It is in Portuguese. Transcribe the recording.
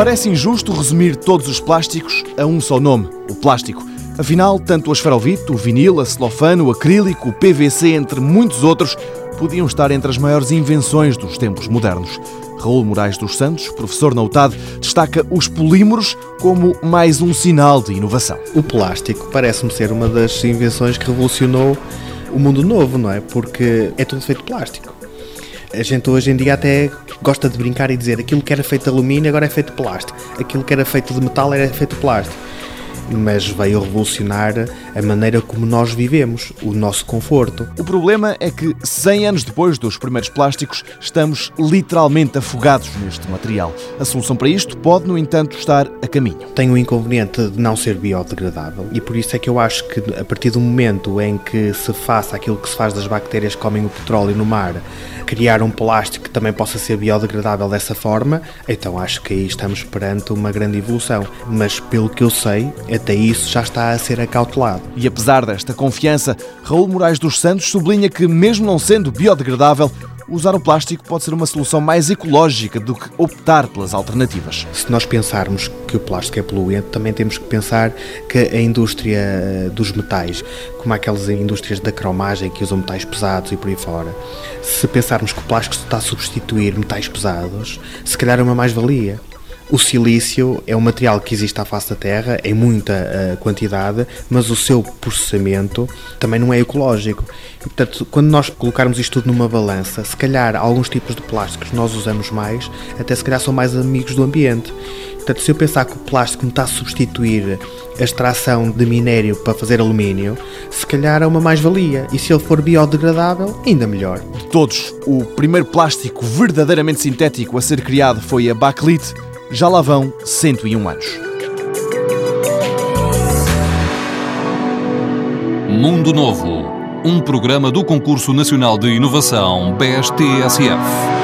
Parece injusto resumir todos os plásticos a um só nome, o plástico. Afinal, tanto o esferovite, o vinil, a celofane, o acrílico, o PVC, entre muitos outros, podiam estar entre as maiores invenções dos tempos modernos. Raul Moraes dos Santos, professor na UTAD, destaca os polímeros como mais um sinal de inovação. O plástico parece-me ser uma das invenções que revolucionou o mundo novo, não é? Porque é tudo feito de plástico. A gente hoje em dia até gosta de brincar e dizer aquilo que era feito de alumínio agora é feito de plástico, aquilo que era feito de metal era feito de plástico mas veio revolucionar a maneira como nós vivemos, o nosso conforto. O problema é que, 100 anos depois dos primeiros plásticos, estamos literalmente afogados neste material. A solução para isto pode, no entanto, estar a caminho. Tem o inconveniente de não ser biodegradável e por isso é que eu acho que, a partir do momento em que se faça aquilo que se faz das bactérias que comem o petróleo no mar, criar um plástico que também possa ser biodegradável dessa forma, então acho que aí estamos perante uma grande evolução. Mas pelo que eu sei, até isso já está a ser acautelado. E apesar desta confiança, Raul Moraes dos Santos sublinha que, mesmo não sendo biodegradável, usar o plástico pode ser uma solução mais ecológica do que optar pelas alternativas. Se nós pensarmos que o plástico é poluente, também temos que pensar que a indústria eh, dos metais, como aquelas indústrias da cromagem que usam metais pesados e por aí fora, se pensarmos que o plástico está a substituir metais pesados, se calhar é uma mais-valia. O silício é um material que existe à face da Terra em muita uh, quantidade, mas o seu processamento também não é ecológico. E, portanto, quando nós colocarmos isto tudo numa balança, se calhar alguns tipos de plásticos nós usamos mais, até se calhar são mais amigos do ambiente. Portanto, se eu pensar que o plástico me está a substituir a extração de minério para fazer alumínio, se calhar é uma mais-valia. E se ele for biodegradável, ainda melhor. De todos, o primeiro plástico verdadeiramente sintético a ser criado foi a bakelite já lá vão 101 anos. Mundo Novo, um programa do Concurso Nacional de Inovação BSTSF.